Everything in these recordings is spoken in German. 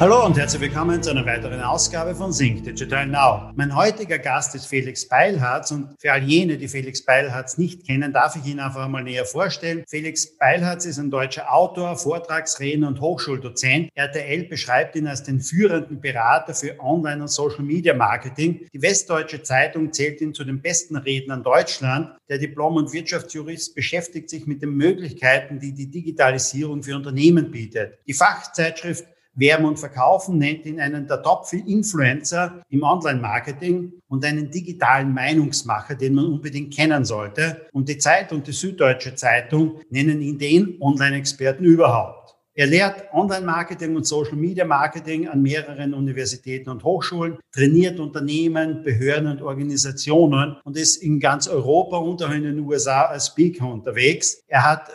Hallo und herzlich willkommen zu einer weiteren Ausgabe von Sync Digital Now. Mein heutiger Gast ist Felix Beilharz und für all jene, die Felix Beilharz nicht kennen, darf ich ihn einfach einmal näher vorstellen. Felix Beilharz ist ein deutscher Autor, Vortragsredner und Hochschuldozent. RTL beschreibt ihn als den führenden Berater für Online- und Social Media Marketing. Die Westdeutsche Zeitung zählt ihn zu den besten Rednern Deutschland. Der Diplom- und Wirtschaftsjurist beschäftigt sich mit den Möglichkeiten, die die Digitalisierung für Unternehmen bietet. Die Fachzeitschrift Werben und Verkaufen nennt ihn einen der Top-Influencer im Online-Marketing und einen digitalen Meinungsmacher, den man unbedingt kennen sollte. Und die Zeit und die Süddeutsche Zeitung nennen ihn den Online-Experten überhaupt. Er lehrt Online-Marketing und Social-Media-Marketing an mehreren Universitäten und Hochschulen, trainiert Unternehmen, Behörden und Organisationen und ist in ganz Europa und auch in den USA als Speaker unterwegs. Er hat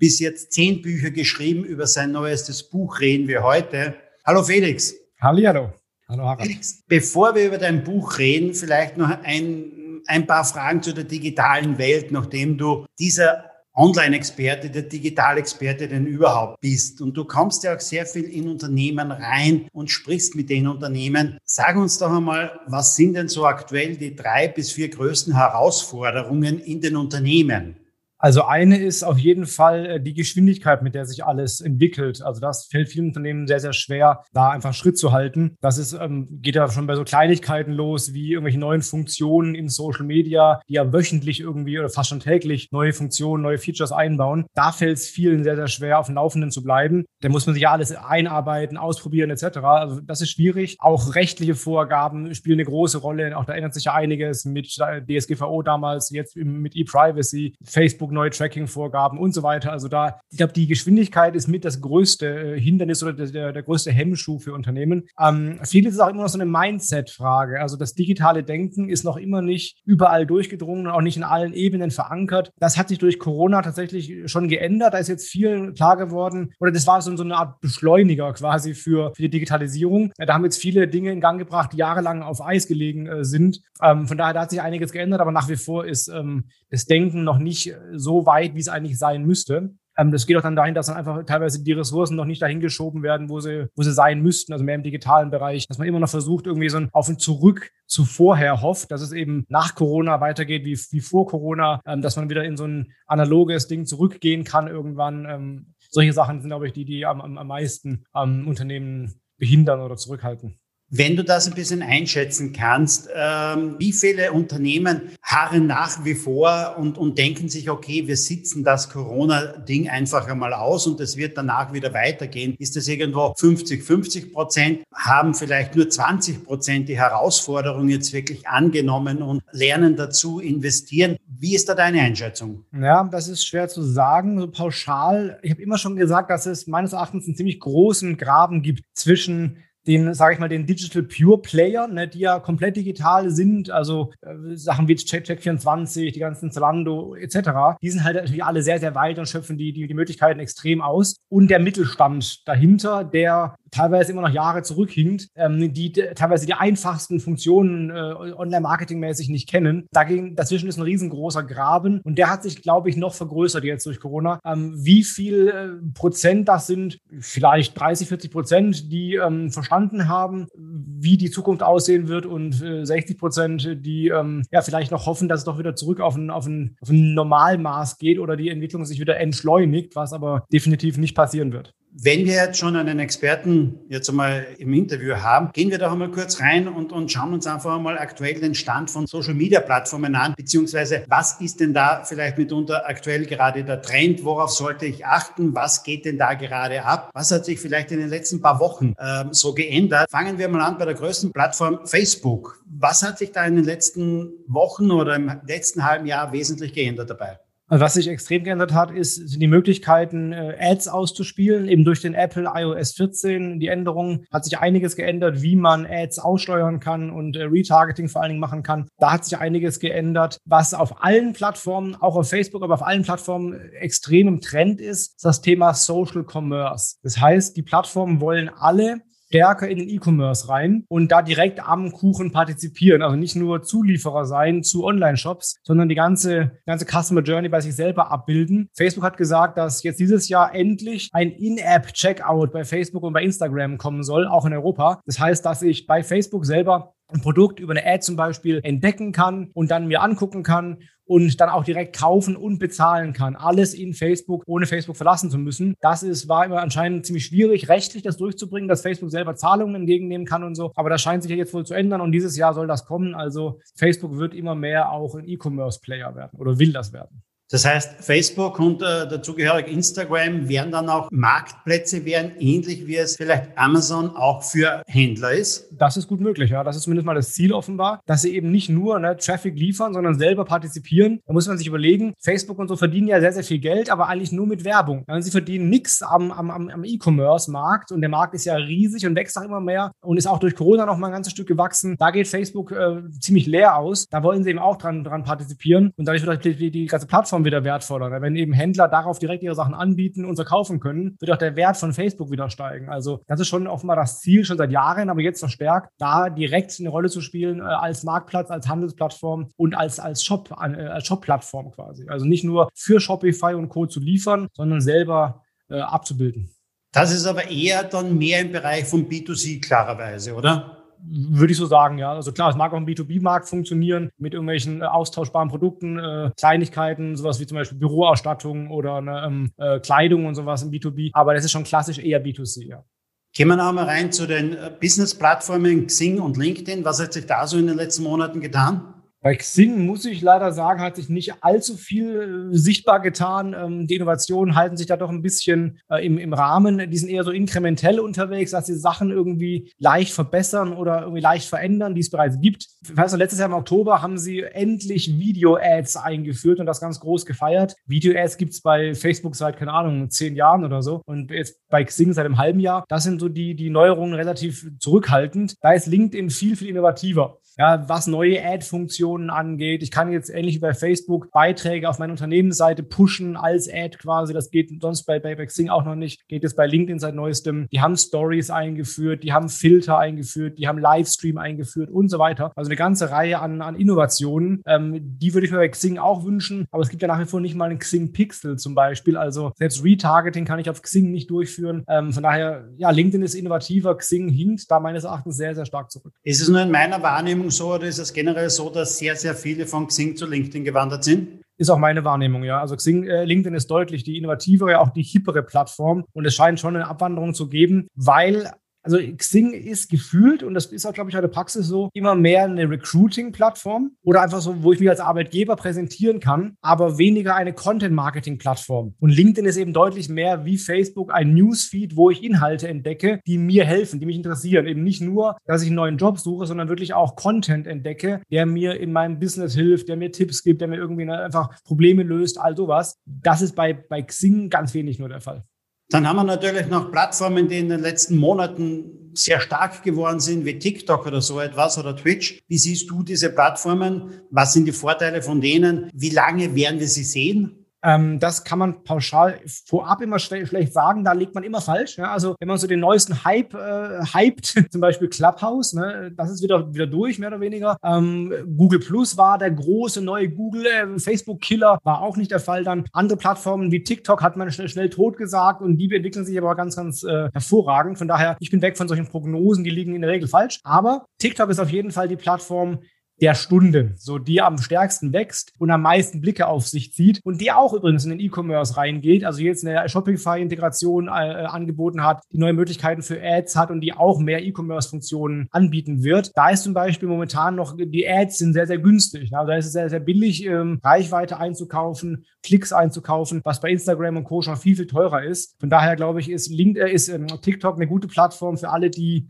bis jetzt zehn Bücher geschrieben. Über sein neuestes Buch reden wir heute. Hallo Felix. Hallihallo. Hallo Harald. Felix, bevor wir über dein Buch reden, vielleicht noch ein, ein paar Fragen zu der digitalen Welt, nachdem du dieser Online-Experte, der Digitalexperte denn überhaupt bist. Und du kommst ja auch sehr viel in Unternehmen rein und sprichst mit den Unternehmen. Sag uns doch einmal, was sind denn so aktuell die drei bis vier größten Herausforderungen in den Unternehmen? Also eine ist auf jeden Fall äh, die Geschwindigkeit, mit der sich alles entwickelt. Also das fällt vielen Unternehmen sehr, sehr schwer, da einfach Schritt zu halten. Das ist, ähm, geht ja schon bei so Kleinigkeiten los, wie irgendwelche neuen Funktionen in Social Media, die ja wöchentlich irgendwie oder fast schon täglich neue Funktionen, neue Features einbauen. Da fällt es vielen sehr, sehr schwer, auf dem Laufenden zu bleiben. Da muss man sich ja alles einarbeiten, ausprobieren etc. Also das ist schwierig. Auch rechtliche Vorgaben spielen eine große Rolle. Auch da ändert sich ja einiges mit DSGVO damals, jetzt mit E-Privacy, Facebook Facebook neue Tracking-Vorgaben und so weiter. Also da, ich glaube, die Geschwindigkeit ist mit das größte äh, Hindernis oder der, der größte Hemmschuh für Unternehmen. Ähm, vieles ist auch immer noch so eine Mindset-Frage. Also das digitale Denken ist noch immer nicht überall durchgedrungen und auch nicht in allen Ebenen verankert. Das hat sich durch Corona tatsächlich schon geändert. Da ist jetzt viel klar geworden, oder das war so, so eine Art Beschleuniger quasi für, für die Digitalisierung. Da haben jetzt viele Dinge in Gang gebracht, die jahrelang auf Eis gelegen äh, sind. Ähm, von daher da hat sich einiges geändert, aber nach wie vor ist ähm, das Denken noch nicht so weit, wie es eigentlich sein müsste. Ähm, das geht auch dann dahin, dass dann einfach teilweise die Ressourcen noch nicht dahin geschoben werden, wo sie, wo sie sein müssten, also mehr im digitalen Bereich, dass man immer noch versucht, irgendwie so ein Auf und Zurück zu vorher hofft, dass es eben nach Corona weitergeht wie, wie vor Corona, ähm, dass man wieder in so ein analoges Ding zurückgehen kann irgendwann. Ähm, solche Sachen sind, glaube ich, die, die am, am meisten Unternehmen behindern oder zurückhalten. Wenn du das ein bisschen einschätzen kannst, ähm, wie viele Unternehmen harren nach wie vor und, und denken sich, okay, wir sitzen das Corona-Ding einfach einmal aus und es wird danach wieder weitergehen? Ist das irgendwo 50, 50 Prozent? Haben vielleicht nur 20 Prozent die Herausforderung jetzt wirklich angenommen und lernen dazu, investieren? Wie ist da deine Einschätzung? Ja, das ist schwer zu sagen, so pauschal. Ich habe immer schon gesagt, dass es meines Erachtens einen ziemlich großen Graben gibt zwischen den, sage ich mal, den Digital Pure Player, ne, die ja komplett digital sind, also äh, Sachen wie Check24, die ganzen Zalando etc., die sind halt natürlich alle sehr, sehr weit und schöpfen die, die, die Möglichkeiten extrem aus. Und der Mittelstand dahinter, der teilweise immer noch Jahre zurückhinkt, ähm, die teilweise die einfachsten Funktionen äh, online-marketingmäßig nicht kennen. Dagegen, dazwischen ist ein riesengroßer Graben und der hat sich, glaube ich, noch vergrößert jetzt durch Corona. Ähm, wie viel äh, Prozent das sind? Vielleicht 30, 40 Prozent, die ähm, verstanden haben, wie die Zukunft aussehen wird und äh, 60 Prozent, die ähm, ja vielleicht noch hoffen, dass es doch wieder zurück auf ein, auf, ein, auf ein Normalmaß geht oder die Entwicklung sich wieder entschleunigt, was aber definitiv nicht passieren wird. Wenn wir jetzt schon einen Experten jetzt einmal im Interview haben, gehen wir doch einmal kurz rein und, und schauen uns einfach einmal aktuell den Stand von Social Media Plattformen an, beziehungsweise was ist denn da vielleicht mitunter aktuell gerade der Trend? Worauf sollte ich achten? Was geht denn da gerade ab? Was hat sich vielleicht in den letzten paar Wochen ähm, so geändert? Fangen wir mal an bei der größten Plattform Facebook. Was hat sich da in den letzten Wochen oder im letzten halben Jahr wesentlich geändert dabei? Was sich extrem geändert hat, ist, sind die Möglichkeiten, äh, Ads auszuspielen. Eben durch den Apple iOS 14, die Änderungen, hat sich einiges geändert, wie man Ads aussteuern kann und äh, Retargeting vor allen Dingen machen kann. Da hat sich einiges geändert. Was auf allen Plattformen, auch auf Facebook, aber auf allen Plattformen extrem im Trend ist, ist das Thema Social Commerce. Das heißt, die Plattformen wollen alle stärker in den E-Commerce rein und da direkt am Kuchen partizipieren. Also nicht nur Zulieferer sein zu Online-Shops, sondern die ganze, ganze Customer Journey bei sich selber abbilden. Facebook hat gesagt, dass jetzt dieses Jahr endlich ein In-App-Checkout bei Facebook und bei Instagram kommen soll, auch in Europa. Das heißt, dass ich bei Facebook selber ein Produkt über eine Ad zum Beispiel entdecken kann und dann mir angucken kann und dann auch direkt kaufen und bezahlen kann. Alles in Facebook, ohne Facebook verlassen zu müssen. Das ist, war immer anscheinend ziemlich schwierig, rechtlich das durchzubringen, dass Facebook selber Zahlungen entgegennehmen kann und so. Aber das scheint sich ja jetzt wohl zu ändern und dieses Jahr soll das kommen. Also Facebook wird immer mehr auch ein E-Commerce-Player werden oder will das werden. Das heißt, Facebook und äh, dazugehörig Instagram werden dann auch Marktplätze werden, ähnlich wie es vielleicht Amazon auch für Händler ist? Das ist gut möglich, ja. Das ist zumindest mal das Ziel offenbar, dass sie eben nicht nur ne, Traffic liefern, sondern selber partizipieren. Da muss man sich überlegen, Facebook und so verdienen ja sehr, sehr viel Geld, aber eigentlich nur mit Werbung. Sie verdienen nichts am, am, am E-Commerce-Markt und der Markt ist ja riesig und wächst auch immer mehr und ist auch durch Corona noch mal ein ganzes Stück gewachsen. Da geht Facebook äh, ziemlich leer aus. Da wollen sie eben auch dran, dran partizipieren und dadurch wird die, die ganze Plattform Plattform wieder wertvoller. Wenn eben Händler darauf direkt ihre Sachen anbieten und verkaufen können, wird auch der Wert von Facebook wieder steigen. Also das ist schon offenbar das Ziel schon seit Jahren, aber jetzt verstärkt, da direkt eine Rolle zu spielen äh, als Marktplatz, als Handelsplattform und als, als Shop, äh, als Shop-Plattform quasi. Also nicht nur für Shopify und Co. zu liefern, sondern selber äh, abzubilden. Das ist aber eher dann mehr im Bereich von B2C klarerweise, oder? Würde ich so sagen, ja. Also klar, es mag auch im B2B-Markt funktionieren mit irgendwelchen äh, austauschbaren Produkten, äh, Kleinigkeiten, sowas wie zum Beispiel Büroausstattung oder eine, ähm, äh, Kleidung und sowas im B2B. Aber das ist schon klassisch eher B2C, ja. Gehen wir noch mal rein zu den äh, Business-Plattformen Xing und LinkedIn. Was hat sich da so in den letzten Monaten getan? Bei Xing muss ich leider sagen, hat sich nicht allzu viel äh, sichtbar getan. Ähm, die Innovationen halten sich da doch ein bisschen äh, im, im Rahmen. Die sind eher so inkrementell unterwegs, dass sie Sachen irgendwie leicht verbessern oder irgendwie leicht verändern, die es bereits gibt. Weißt du, letztes Jahr im Oktober haben sie endlich Video-Ads eingeführt und das ganz groß gefeiert. Video-Ads gibt es bei Facebook seit, keine Ahnung, zehn Jahren oder so und jetzt bei Xing seit einem halben Jahr. Das sind so die, die Neuerungen relativ zurückhaltend. Da ist LinkedIn viel, viel innovativer ja, was neue Ad-Funktionen angeht. Ich kann jetzt ähnlich wie bei Facebook Beiträge auf meine Unternehmensseite pushen als Ad quasi. Das geht sonst bei, bei, bei Xing auch noch nicht. Geht es bei LinkedIn seit neuestem. Die haben Stories eingeführt, die haben Filter eingeführt, die haben Livestream eingeführt und so weiter. Also eine ganze Reihe an, an Innovationen. Ähm, die würde ich mir bei Xing auch wünschen. Aber es gibt ja nach wie vor nicht mal einen Xing Pixel zum Beispiel. Also selbst Retargeting kann ich auf Xing nicht durchführen. Ähm, von daher, ja, LinkedIn ist innovativer. Xing hinkt da meines Erachtens sehr, sehr stark zurück. Ist es nur in meiner Wahrnehmung so oder ist es generell so, dass sehr, sehr viele von Xing zu LinkedIn gewandert sind? Ist auch meine Wahrnehmung, ja. Also Xing, äh, LinkedIn ist deutlich die innovativere, auch die hippere Plattform. Und es scheint schon eine Abwanderung zu geben, weil also Xing ist gefühlt, und das ist auch, glaube ich, eine Praxis so, immer mehr eine Recruiting-Plattform oder einfach so, wo ich mich als Arbeitgeber präsentieren kann, aber weniger eine Content-Marketing-Plattform. Und LinkedIn ist eben deutlich mehr wie Facebook ein Newsfeed, wo ich Inhalte entdecke, die mir helfen, die mich interessieren. Eben nicht nur, dass ich einen neuen Job suche, sondern wirklich auch Content entdecke, der mir in meinem Business hilft, der mir Tipps gibt, der mir irgendwie einfach Probleme löst, all sowas. Das ist bei, bei Xing ganz wenig nur der Fall. Dann haben wir natürlich noch Plattformen, die in den letzten Monaten sehr stark geworden sind, wie TikTok oder so etwas oder Twitch. Wie siehst du diese Plattformen? Was sind die Vorteile von denen? Wie lange werden wir sie sehen? Ähm, das kann man pauschal vorab immer schle schlecht sagen, da liegt man immer falsch. Ja? Also wenn man so den neuesten Hype äh, hypt, zum Beispiel Clubhouse, ne? das ist wieder, wieder durch, mehr oder weniger. Ähm, Google Plus war der große neue Google, äh, Facebook-Killer war auch nicht der Fall. Dann andere Plattformen wie TikTok hat man schnell, schnell tot gesagt und die entwickeln sich aber ganz, ganz äh, hervorragend. Von daher, ich bin weg von solchen Prognosen, die liegen in der Regel falsch. Aber TikTok ist auf jeden Fall die Plattform, der Stunden, so die am stärksten wächst und am meisten Blicke auf sich zieht und die auch übrigens in den E-Commerce reingeht, also jetzt eine Shopify-Integration äh, angeboten hat, die neue Möglichkeiten für Ads hat und die auch mehr E-Commerce-Funktionen anbieten wird. Da ist zum Beispiel momentan noch, die Ads sind sehr, sehr günstig. Also da ist es sehr, sehr billig, ähm, Reichweite einzukaufen, Klicks einzukaufen, was bei Instagram und Co. schon viel, viel teurer ist. Von daher glaube ich, ist, LinkedIn, ist ähm, TikTok eine gute Plattform für alle, die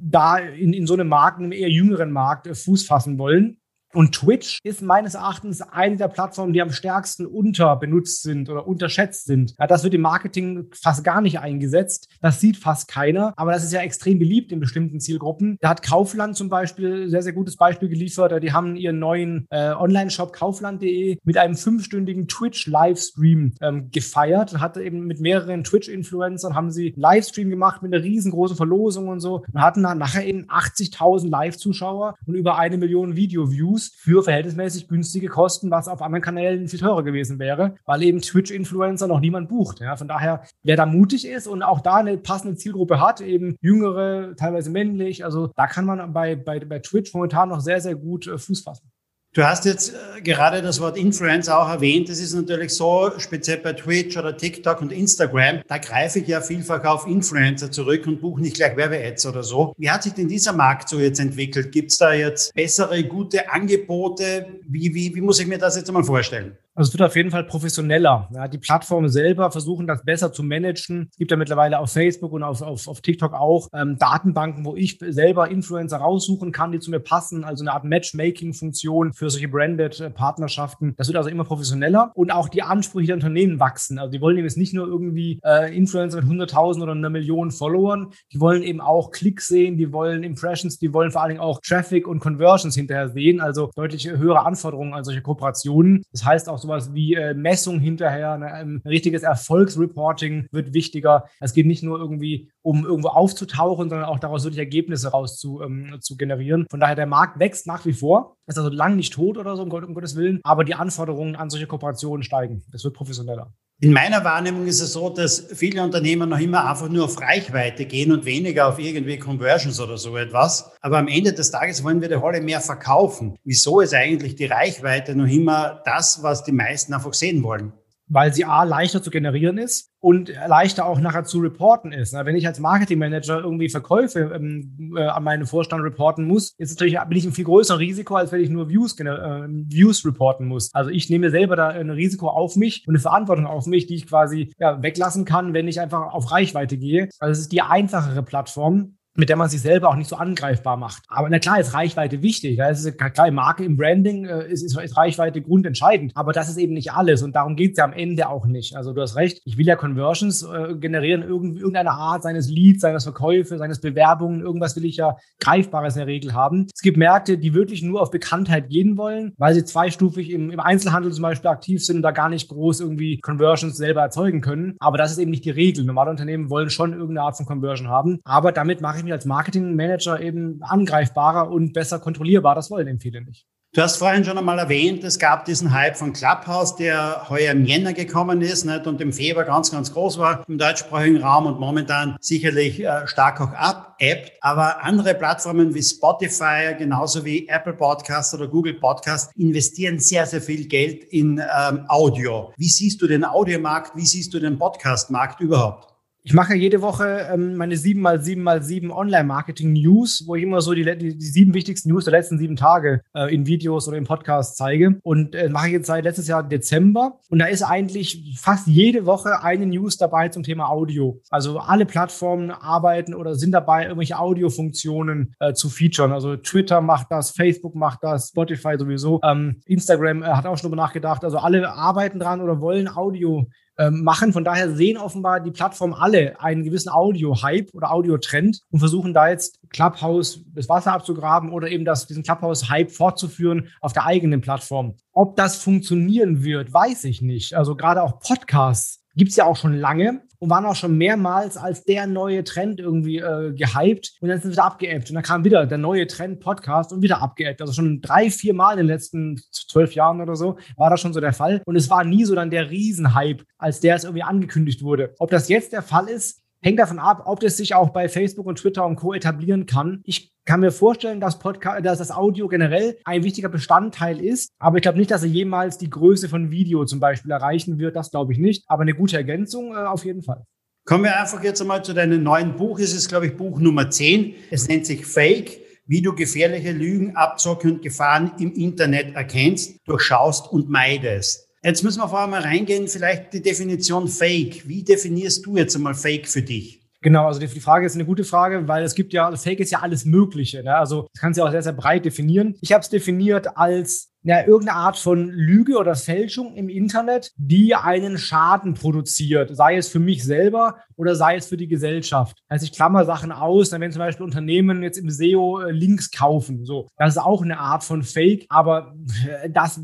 da in, in so einem Markt, einem eher jüngeren Markt, äh, Fuß fassen wollen. Und Twitch ist meines Erachtens eine der Plattformen, die am stärksten unterbenutzt sind oder unterschätzt sind. Ja, das wird im Marketing fast gar nicht eingesetzt. Das sieht fast keiner, aber das ist ja extrem beliebt in bestimmten Zielgruppen. Da hat Kaufland zum Beispiel sehr, sehr gutes Beispiel geliefert. Die haben ihren neuen äh, Online-Shop kaufland.de mit einem fünfstündigen Twitch-Livestream ähm, gefeiert. Hat eben mit mehreren Twitch-Influencern haben sie einen Livestream gemacht mit einer riesengroßen Verlosung und so und hatten dann nachher eben 80.000 Live-Zuschauer und über eine Million Video-Views für verhältnismäßig günstige Kosten, was auf anderen Kanälen viel teurer gewesen wäre, weil eben Twitch-Influencer noch niemand bucht. Ja, von daher, wer da mutig ist und auch da eine passende Zielgruppe hat, eben jüngere, teilweise männlich, also da kann man bei, bei, bei Twitch momentan noch sehr, sehr gut äh, Fuß fassen. Du hast jetzt äh, gerade das Wort Influencer auch erwähnt. Das ist natürlich so, speziell bei Twitch oder TikTok und Instagram, da greife ich ja vielfach auf Influencer zurück und buche nicht gleich Werbe-Ads oder so. Wie hat sich denn dieser Markt so jetzt entwickelt? Gibt es da jetzt bessere, gute Angebote? Wie, wie, wie muss ich mir das jetzt einmal vorstellen? Also es wird auf jeden Fall professioneller. Ja, die Plattformen selber versuchen das besser zu managen. Es gibt ja mittlerweile auf Facebook und auf, auf, auf TikTok auch ähm, Datenbanken, wo ich selber Influencer raussuchen kann, die zu mir passen. Also eine Art Matchmaking-Funktion für solche Branded-Partnerschaften. Das wird also immer professioneller und auch die Ansprüche der Unternehmen wachsen. Also die wollen eben jetzt nicht nur irgendwie äh, Influencer mit 100.000 oder einer Million Followern. Die wollen eben auch Klicks sehen, die wollen Impressions, die wollen vor allen Dingen auch Traffic und Conversions hinterher sehen. Also deutlich höhere Anforderungen an solche Kooperationen. Das heißt auch sowas wie äh, Messung hinterher, ne, ein richtiges Erfolgsreporting wird wichtiger. Es geht nicht nur irgendwie um irgendwo aufzutauchen, sondern auch daraus wirklich Ergebnisse raus zu, ähm, zu generieren. Von daher, der Markt wächst nach wie vor. Ist also lang nicht tot oder so, um, um Gottes Willen. Aber die Anforderungen an solche Kooperationen steigen. Es wird professioneller. In meiner Wahrnehmung ist es so, dass viele Unternehmen noch immer einfach nur auf Reichweite gehen und weniger auf irgendwie Conversions oder so etwas. Aber am Ende des Tages wollen wir die Rolle mehr verkaufen. Wieso ist eigentlich die Reichweite noch immer das, was die meisten einfach sehen wollen? Weil sie A, leichter zu generieren ist und leichter auch nachher zu reporten ist. Wenn ich als Marketingmanager irgendwie Verkäufe ähm, äh, an meinen Vorstand reporten muss, ist natürlich, bin ich ein viel größeres Risiko, als wenn ich nur Views, äh, Views reporten muss. Also ich nehme selber da ein Risiko auf mich und eine Verantwortung auf mich, die ich quasi ja, weglassen kann, wenn ich einfach auf Reichweite gehe. Also es ist die einfachere Plattform mit der man sich selber auch nicht so angreifbar macht. Aber na klar ist Reichweite wichtig. Ja, ist klar, Marke im Branding äh, ist, ist, ist, Reichweite grundentscheidend. Aber das ist eben nicht alles und darum geht es ja am Ende auch nicht. Also du hast recht, ich will ja Conversions äh, generieren, irgend, irgendeine Art seines Leads, seines Verkäufe, seines Bewerbungen, irgendwas will ich ja Greifbares in der Regel haben. Es gibt Märkte, die wirklich nur auf Bekanntheit gehen wollen, weil sie zweistufig im, im Einzelhandel zum Beispiel aktiv sind und da gar nicht groß irgendwie Conversions selber erzeugen können. Aber das ist eben nicht die Regel. Normale Unternehmen wollen schon irgendeine Art von Conversion haben. Aber damit mache ich mich als Marketingmanager eben angreifbarer und besser kontrollierbar. Das wollen eben viele nicht. Du hast vorhin schon einmal erwähnt, es gab diesen Hype von Clubhouse, der heuer im Jänner gekommen ist nicht? und im Februar ganz, ganz groß war im deutschsprachigen Raum und momentan sicherlich äh, stark auch abebbt. Aber andere Plattformen wie Spotify, genauso wie Apple Podcast oder Google Podcast investieren sehr, sehr viel Geld in ähm, Audio. Wie siehst du den Audiomarkt? Wie siehst du den Podcastmarkt überhaupt? Ich mache jede Woche ähm, meine 7x7x7 Online-Marketing-News, wo ich immer so die, die, die, sieben wichtigsten News der letzten sieben Tage äh, in Videos oder im Podcast zeige. Und äh, mache ich jetzt seit letztes Jahr Dezember. Und da ist eigentlich fast jede Woche eine News dabei zum Thema Audio. Also alle Plattformen arbeiten oder sind dabei, irgendwelche Audiofunktionen äh, zu featuren. Also Twitter macht das, Facebook macht das, Spotify sowieso. Ähm, Instagram äh, hat auch schon darüber nachgedacht. Also alle arbeiten dran oder wollen Audio machen. Von daher sehen offenbar die Plattformen alle einen gewissen Audio-Hype oder Audio-Trend und versuchen da jetzt Clubhouse das Wasser abzugraben oder eben das, diesen Clubhouse-Hype fortzuführen auf der eigenen Plattform. Ob das funktionieren wird, weiß ich nicht. Also gerade auch Podcasts gibt es ja auch schon lange und waren auch schon mehrmals als der neue Trend irgendwie äh, gehypt und dann sind sie wieder abgeappt. Und dann kam wieder der neue Trend Podcast und wieder abgeappt. Also schon drei, vier Mal in den letzten zwölf Jahren oder so war das schon so der Fall. Und es war nie so dann der Riesenhype, als der es irgendwie angekündigt wurde. Ob das jetzt der Fall ist, hängt davon ab, ob das sich auch bei Facebook und Twitter und Co. etablieren kann. Ich kann mir vorstellen, dass, Podcast, dass das Audio generell ein wichtiger Bestandteil ist, aber ich glaube nicht, dass er jemals die Größe von Video zum Beispiel erreichen wird. Das glaube ich nicht, aber eine gute Ergänzung äh, auf jeden Fall. Kommen wir einfach jetzt einmal zu deinem neuen Buch. Es ist, glaube ich, Buch Nummer 10. Es nennt sich Fake, wie du gefährliche Lügen, Abzocke und Gefahren im Internet erkennst, durchschaust und meidest. Jetzt müssen wir vorher mal reingehen, vielleicht die Definition Fake. Wie definierst du jetzt einmal Fake für dich? Genau, also die, Frage ist eine gute Frage, weil es gibt ja, Fake ist ja alles Mögliche. Ne? Also das kannst du ja auch sehr, sehr breit definieren. Ich habe es definiert als ja, irgendeine Art von Lüge oder Fälschung im Internet, die einen Schaden produziert, sei es für mich selber oder sei es für die Gesellschaft. Also ich klammer Sachen aus, dann wenn zum Beispiel Unternehmen jetzt im SEO äh, Links kaufen, so, das ist auch eine Art von Fake, aber äh, das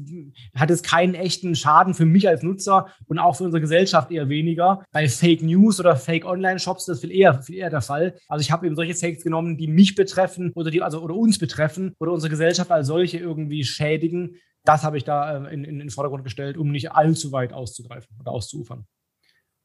hat es keinen echten Schaden für mich als Nutzer und auch für unsere Gesellschaft eher weniger. Bei Fake News oder Fake Online Shops das ist viel eher, viel eher der Fall. Also ich habe eben solche Fakes genommen, die mich betreffen oder die also oder uns betreffen oder unsere Gesellschaft als solche irgendwie schädigen das habe ich da äh, in, in, den Vordergrund gestellt, um nicht allzu weit auszugreifen oder auszuufern.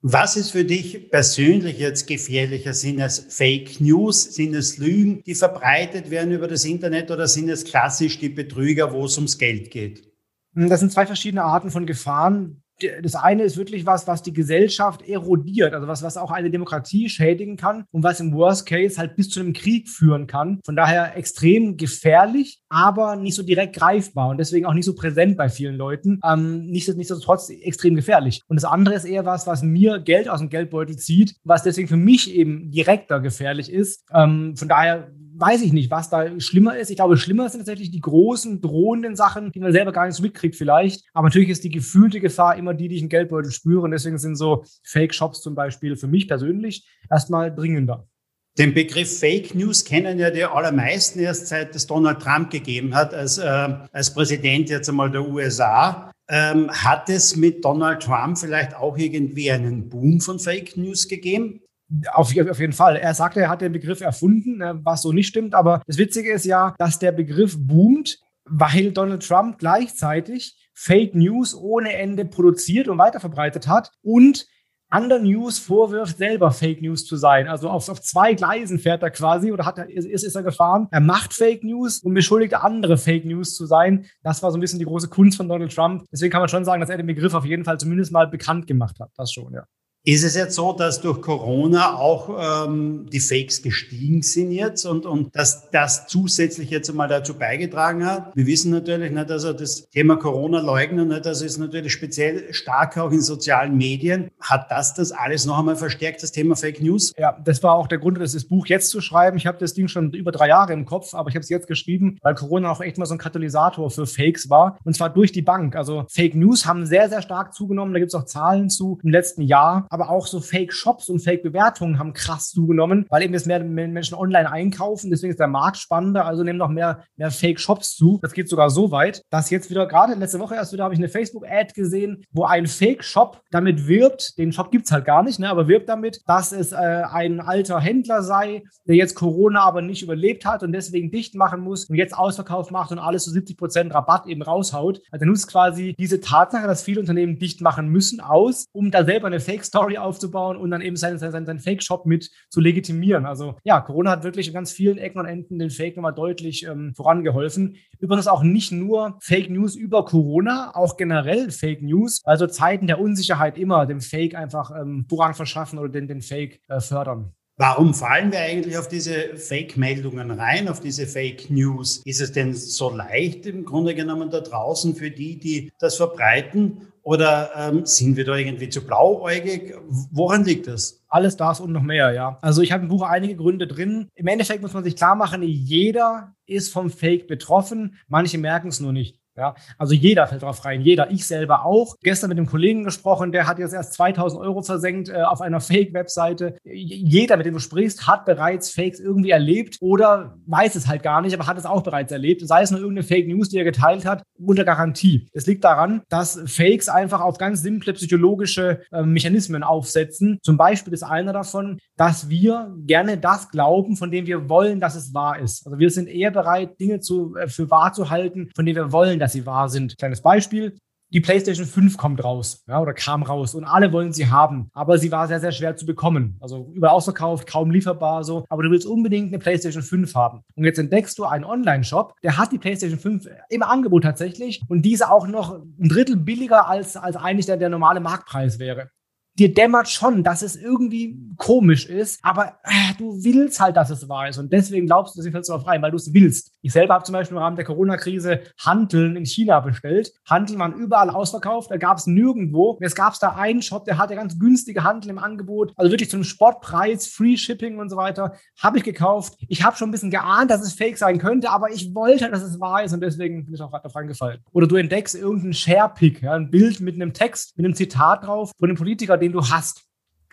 Was ist für dich persönlich jetzt gefährlicher? Sind es Fake News? Sind es Lügen, die verbreitet werden über das Internet oder sind es klassisch die Betrüger, wo es ums Geld geht? Das sind zwei verschiedene Arten von Gefahren das eine ist wirklich was, was die Gesellschaft erodiert, also was, was auch eine Demokratie schädigen kann und was im Worst Case halt bis zu einem Krieg führen kann. Von daher extrem gefährlich, aber nicht so direkt greifbar und deswegen auch nicht so präsent bei vielen Leuten. Ähm, nichtsdestotrotz extrem gefährlich. Und das andere ist eher was, was mir Geld aus dem Geldbeutel zieht, was deswegen für mich eben direkter gefährlich ist. Ähm, von daher weiß ich nicht, was da schlimmer ist. Ich glaube, schlimmer sind tatsächlich die großen, drohenden Sachen, die man selber gar nicht so mitkriegt vielleicht. Aber natürlich ist die gefühlte Gefahr immer die, die ich im Geldbeutel spüre. Und deswegen sind so Fake-Shops zum Beispiel für mich persönlich erstmal dringender. Den Begriff Fake News kennen ja die allermeisten erst seit es Donald Trump gegeben hat, als, äh, als Präsident jetzt einmal der USA. Ähm, hat es mit Donald Trump vielleicht auch irgendwie einen Boom von Fake News gegeben? Auf, auf, jeden Fall. Er sagte, er hat den Begriff erfunden, äh, was so nicht stimmt. Aber das Witzige ist ja, dass der Begriff boomt, weil Donald Trump gleichzeitig Fake News ohne Ende produziert und weiterverbreitet hat und anderen News vorwirft, selber Fake News zu sein. Also auf, auf zwei Gleisen fährt er quasi oder hat ist, ist er gefahren. Er macht Fake News und beschuldigt andere Fake News zu sein. Das war so ein bisschen die große Kunst von Donald Trump. Deswegen kann man schon sagen, dass er den Begriff auf jeden Fall zumindest mal bekannt gemacht hat. Das schon, ja. Ist es jetzt so, dass durch Corona auch ähm, die Fakes gestiegen sind jetzt und, und dass das zusätzlich jetzt einmal dazu beigetragen hat? Wir wissen natürlich nicht, also das Thema Corona-Leugnen, nicht, das ist natürlich speziell stark auch in sozialen Medien. Hat das das alles noch einmal verstärkt, das Thema Fake News? Ja, das war auch der Grund, das Buch jetzt zu schreiben. Ich habe das Ding schon über drei Jahre im Kopf, aber ich habe es jetzt geschrieben, weil Corona auch echt mal so ein Katalysator für Fakes war. Und zwar durch die Bank. Also Fake News haben sehr, sehr stark zugenommen. Da gibt es auch Zahlen zu im letzten Jahr aber auch so Fake-Shops und Fake-Bewertungen haben krass zugenommen, weil eben jetzt mehr Menschen online einkaufen. Deswegen ist der Markt spannender, also nehmen noch mehr, mehr Fake-Shops zu. Das geht sogar so weit, dass jetzt wieder, gerade letzte Woche erst wieder, habe ich eine Facebook-Ad gesehen, wo ein Fake-Shop damit wirbt, den Shop gibt es halt gar nicht, ne, aber wirbt damit, dass es äh, ein alter Händler sei, der jetzt Corona aber nicht überlebt hat und deswegen dicht machen muss und jetzt Ausverkauf macht und alles zu so 70 Prozent Rabatt eben raushaut. Also nutzt quasi diese Tatsache, dass viele Unternehmen dicht machen müssen, aus, um da selber eine Fake-Story aufzubauen aufzubauen und dann eben seinen, seinen, seinen Fake-Shop mit zu legitimieren. Also ja, Corona hat wirklich in ganz vielen Ecken und Enden den Fake nochmal deutlich ähm, vorangeholfen. Übrigens auch nicht nur Fake News über Corona, auch generell Fake News. Also Zeiten der Unsicherheit immer dem Fake einfach ähm, Vorrang verschaffen oder den, den Fake äh, fördern. Warum fallen wir eigentlich auf diese Fake-Meldungen rein, auf diese Fake News? Ist es denn so leicht im Grunde genommen da draußen für die, die das verbreiten? Oder ähm, sind wir da irgendwie zu blauäugig? Woran liegt das? Alles das und noch mehr, ja. Also ich habe im Buch einige Gründe drin. Im Endeffekt muss man sich klar machen, jeder ist vom Fake betroffen. Manche merken es nur nicht. Ja, also jeder fällt drauf rein, jeder, ich selber auch. Gestern mit dem Kollegen gesprochen, der hat jetzt erst 2000 Euro versenkt äh, auf einer Fake-Webseite. Jeder, mit dem du sprichst, hat bereits Fakes irgendwie erlebt oder weiß es halt gar nicht, aber hat es auch bereits erlebt. Sei es nur irgendeine Fake News, die er geteilt hat, unter Garantie. Es liegt daran, dass Fakes einfach auf ganz simple psychologische äh, Mechanismen aufsetzen. Zum Beispiel ist einer davon, dass wir gerne das glauben, von dem wir wollen, dass es wahr ist. Also wir sind eher bereit, Dinge zu, äh, für wahr zu halten, von denen wir wollen, dass sie wahr sind. Kleines Beispiel. Die PlayStation 5 kommt raus, ja, oder kam raus und alle wollen sie haben, aber sie war sehr, sehr schwer zu bekommen. Also überall ausverkauft, kaum lieferbar, so. Aber du willst unbedingt eine PlayStation 5 haben. Und jetzt entdeckst du einen Online-Shop, der hat die PlayStation 5 im Angebot tatsächlich und diese auch noch ein Drittel billiger als, als eigentlich der, der normale Marktpreis wäre. Dir dämmert schon, dass es irgendwie komisch ist, aber äh, du willst halt, dass es wahr ist. Und deswegen glaubst du, dass ich fällst darauf rein, weil du es willst. Ich selber habe zum Beispiel im Rahmen der Corona-Krise Handeln in China bestellt. Handeln waren überall ausverkauft, da gab es nirgendwo. Jetzt gab es da einen Shop, der hatte ganz günstige Handel im Angebot, also wirklich zum Sportpreis, Free Shipping und so weiter. Habe ich gekauft. Ich habe schon ein bisschen geahnt, dass es fake sein könnte, aber ich wollte, dass es wahr ist und deswegen bin ich auch gerade darauf reingefallen. Oder du entdeckst irgendeinen Share-Pick, ja, ein Bild mit einem Text, mit einem Zitat drauf von einem Politiker, den du hast.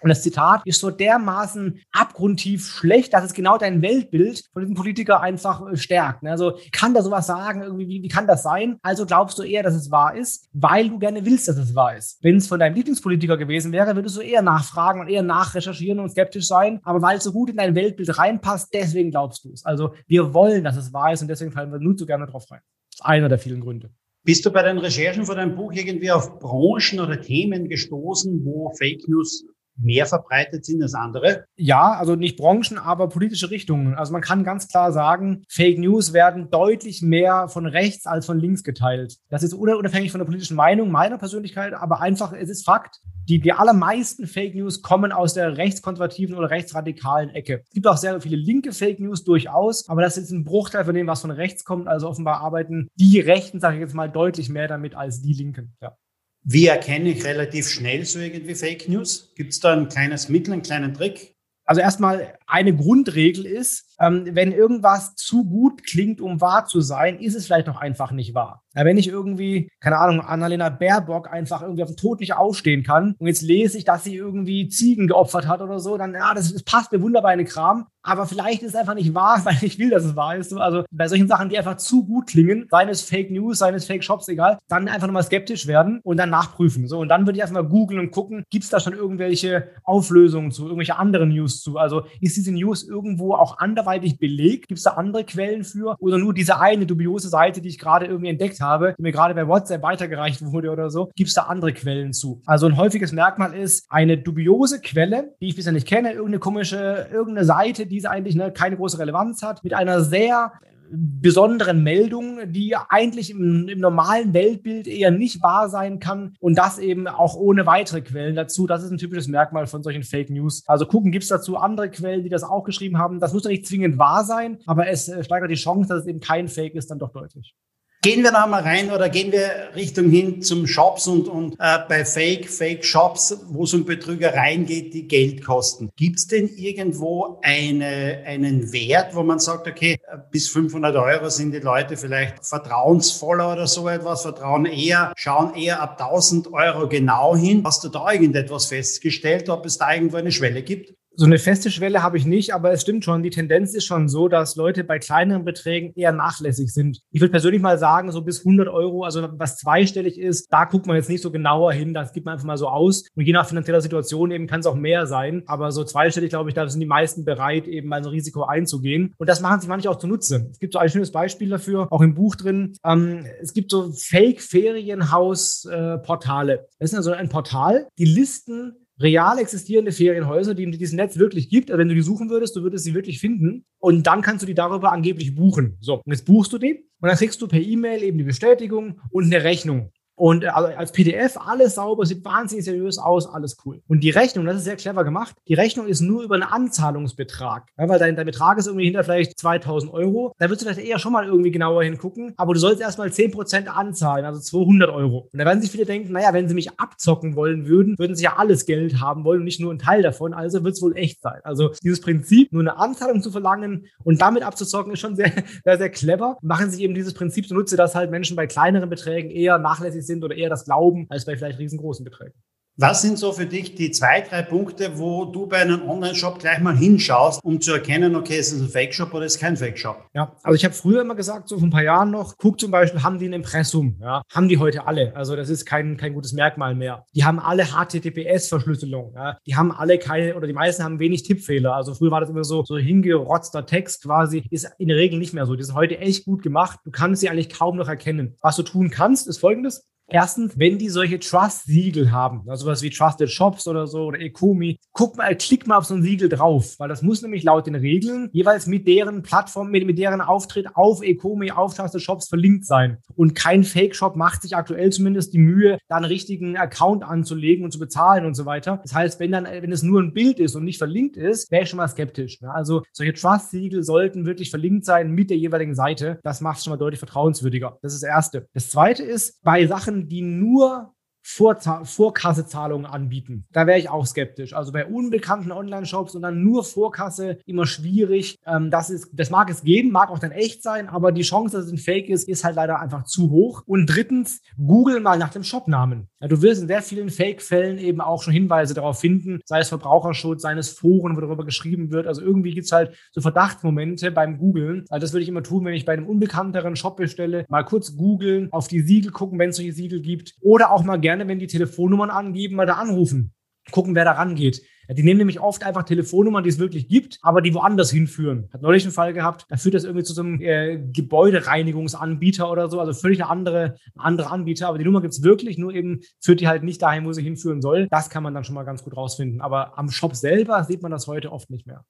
Und das Zitat ist so dermaßen abgrundtief schlecht, dass es genau dein Weltbild von diesem Politiker einfach äh, stärkt. Ne? Also kann der sowas sagen? Irgendwie, wie, wie kann das sein? Also glaubst du eher, dass es wahr ist, weil du gerne willst, dass es wahr ist. Wenn es von deinem Lieblingspolitiker gewesen wäre, würdest du eher nachfragen und eher nachrecherchieren und skeptisch sein. Aber weil es so gut in dein Weltbild reinpasst, deswegen glaubst du es. Also wir wollen, dass es wahr ist und deswegen fallen wir nur so gerne drauf rein. Das ist einer der vielen Gründe. Bist du bei den Recherchen von deinem Buch irgendwie auf Branchen oder Themen gestoßen, wo Fake News mehr verbreitet sind als andere? Ja, also nicht Branchen, aber politische Richtungen. Also man kann ganz klar sagen, Fake News werden deutlich mehr von rechts als von links geteilt. Das ist unabhängig von der politischen Meinung meiner Persönlichkeit, aber einfach, es ist Fakt. Die, die allermeisten Fake News kommen aus der rechtskonservativen oder rechtsradikalen Ecke. Es gibt auch sehr viele linke Fake News durchaus, aber das ist ein Bruchteil von dem, was von rechts kommt. Also offenbar arbeiten die Rechten, sage ich jetzt mal, deutlich mehr damit als die Linken. Ja. Wie erkenne ich relativ schnell so irgendwie Fake News? Gibt es da ein kleines Mittel, einen kleinen Trick? Also erstmal eine Grundregel ist, ähm, wenn irgendwas zu gut klingt, um wahr zu sein, ist es vielleicht noch einfach nicht wahr. Ja, wenn ich irgendwie, keine Ahnung, Annalena Baerbock einfach irgendwie auf den Tod nicht aufstehen kann und jetzt lese ich, dass sie irgendwie Ziegen geopfert hat oder so, dann, ja, das, das passt mir wunderbar in den Kram. Aber vielleicht ist es einfach nicht wahr, weil ich will, dass es wahr ist. Also bei solchen Sachen, die einfach zu gut klingen, seien es Fake News, seien es Fake Shops, egal, dann einfach nochmal skeptisch werden und dann nachprüfen. So, und dann würde ich erstmal googeln und gucken, gibt es da schon irgendwelche Auflösungen zu, irgendwelche anderen News zu? Also ist diese News irgendwo auch anderweitig belegt? Gibt es da andere Quellen für? Oder nur diese eine dubiose Seite, die ich gerade irgendwie entdeckt habe, die mir gerade bei WhatsApp weitergereicht wurde oder so? Gibt es da andere Quellen zu? Also ein häufiges Merkmal ist eine dubiose Quelle, die ich bisher nicht kenne, irgendeine komische, irgendeine Seite, die eigentlich ne, keine große Relevanz hat, mit einer sehr besonderen Meldung, die eigentlich im, im, normalen Weltbild eher nicht wahr sein kann und das eben auch ohne weitere Quellen dazu. Das ist ein typisches Merkmal von solchen Fake News. Also gucken, gibt es dazu andere Quellen, die das auch geschrieben haben. Das muss ja nicht zwingend wahr sein, aber es äh, steigert die Chance, dass es eben kein Fake ist, dann doch deutlich. Gehen wir da mal rein oder gehen wir Richtung hin zum Shops und, und äh, bei Fake, Fake Shops, wo es um Betrügereien geht, die Geld kosten. Gibt es denn irgendwo eine, einen Wert, wo man sagt, okay, bis 500 Euro sind die Leute vielleicht vertrauensvoller oder so etwas, vertrauen eher, schauen eher ab 1000 Euro genau hin. Hast du da irgendetwas festgestellt, ob es da irgendwo eine Schwelle gibt? So eine feste Schwelle habe ich nicht, aber es stimmt schon, die Tendenz ist schon so, dass Leute bei kleineren Beträgen eher nachlässig sind. Ich würde persönlich mal sagen, so bis 100 Euro, also was zweistellig ist, da guckt man jetzt nicht so genauer hin, das gibt man einfach mal so aus. Und je nach finanzieller Situation eben kann es auch mehr sein, aber so zweistellig, glaube ich, da sind die meisten bereit, eben mal so ein Risiko einzugehen. Und das machen sich manche auch zunutze. Es gibt so ein schönes Beispiel dafür, auch im Buch drin. Ähm, es gibt so Fake-Ferienhaus-Portale. Äh, das ist also ein Portal, die listen real existierende Ferienhäuser, die in diesem Netz wirklich gibt. Also wenn du die suchen würdest, du würdest sie wirklich finden. Und dann kannst du die darüber angeblich buchen. So, und jetzt buchst du die und dann kriegst du per E-Mail eben die Bestätigung und eine Rechnung. Und äh, als PDF alles sauber, sieht wahnsinnig seriös aus, alles cool. Und die Rechnung, das ist sehr clever gemacht, die Rechnung ist nur über einen Anzahlungsbetrag. Ja, weil dein, dein Betrag ist irgendwie hinter vielleicht 2000 Euro. Da würdest du vielleicht eher schon mal irgendwie genauer hingucken. Aber du sollst erstmal 10% anzahlen, also 200 Euro. Und da werden sich viele denken, naja, wenn sie mich abzocken wollen würden, würden sie ja alles Geld haben wollen und nicht nur einen Teil davon. Also wird es wohl echt sein. Also dieses Prinzip, nur eine Anzahlung zu verlangen und damit abzuzocken, ist schon sehr, sehr, sehr clever. Machen sich eben dieses Prinzip zunutze, dass halt Menschen bei kleineren Beträgen eher nachlässig sind oder eher das Glauben als bei vielleicht riesengroßen Beträgen. Was sind so für dich die zwei, drei Punkte, wo du bei einem Online-Shop gleich mal hinschaust, um zu erkennen, okay, ist es ein Fake-Shop oder ist es kein Fake-Shop? Ja, also ich habe früher immer gesagt, so vor ein paar Jahren noch, guck zum Beispiel, haben die ein Impressum? Ja, haben die heute alle. Also das ist kein, kein gutes Merkmal mehr. Die haben alle HTTPS-Verschlüsselung. Ja, die haben alle keine, oder die meisten haben wenig Tippfehler. Also früher war das immer so, so hingerotzter Text quasi, ist in der Regel nicht mehr so. Die sind heute echt gut gemacht. Du kannst sie eigentlich kaum noch erkennen. Was du tun kannst, ist folgendes Erstens, wenn die solche Trust-Siegel haben, also was wie Trusted Shops oder so oder Ecomi, guck mal, klick mal auf so ein Siegel drauf, weil das muss nämlich laut den Regeln jeweils mit deren Plattform, mit, mit deren Auftritt auf Ecomi, auf Trusted Shops verlinkt sein. Und kein Fake-Shop macht sich aktuell zumindest die Mühe, da einen richtigen Account anzulegen und zu bezahlen und so weiter. Das heißt, wenn dann, wenn es nur ein Bild ist und nicht verlinkt ist, wäre ich schon mal skeptisch. Ne? Also solche Trust-Siegel sollten wirklich verlinkt sein mit der jeweiligen Seite. Das macht es schon mal deutlich vertrauenswürdiger. Das ist das Erste. Das Zweite ist, bei Sachen, die nur Vorkassezahlungen anbieten. Da wäre ich auch skeptisch. Also bei unbekannten Online-Shops und dann nur Vorkasse immer schwierig. Ähm, das, ist, das mag es geben, mag auch dann echt sein, aber die Chance, dass es ein Fake ist, ist halt leider einfach zu hoch. Und drittens, google mal nach dem Shopnamen. Ja, du wirst in sehr vielen Fake-Fällen eben auch schon Hinweise darauf finden, sei es Verbraucherschutz, sei es Foren, wo darüber geschrieben wird. Also irgendwie gibt es halt so Verdachtsmomente beim Googlen. Also das würde ich immer tun, wenn ich bei einem unbekannteren Shop bestelle, mal kurz googeln, auf die Siegel gucken, wenn es solche Siegel gibt. Oder auch mal gerne gerne, wenn die Telefonnummern angeben, mal da anrufen. Gucken, wer da rangeht. Die nehmen nämlich oft einfach Telefonnummern, die es wirklich gibt, aber die woanders hinführen. Hat neulich einen Fall gehabt, da führt das irgendwie zu so einem äh, Gebäudereinigungsanbieter oder so, also völlig eine andere, ein anderer Anbieter, aber die Nummer gibt es wirklich, nur eben führt die halt nicht dahin, wo sie hinführen soll. Das kann man dann schon mal ganz gut rausfinden. Aber am Shop selber sieht man das heute oft nicht mehr.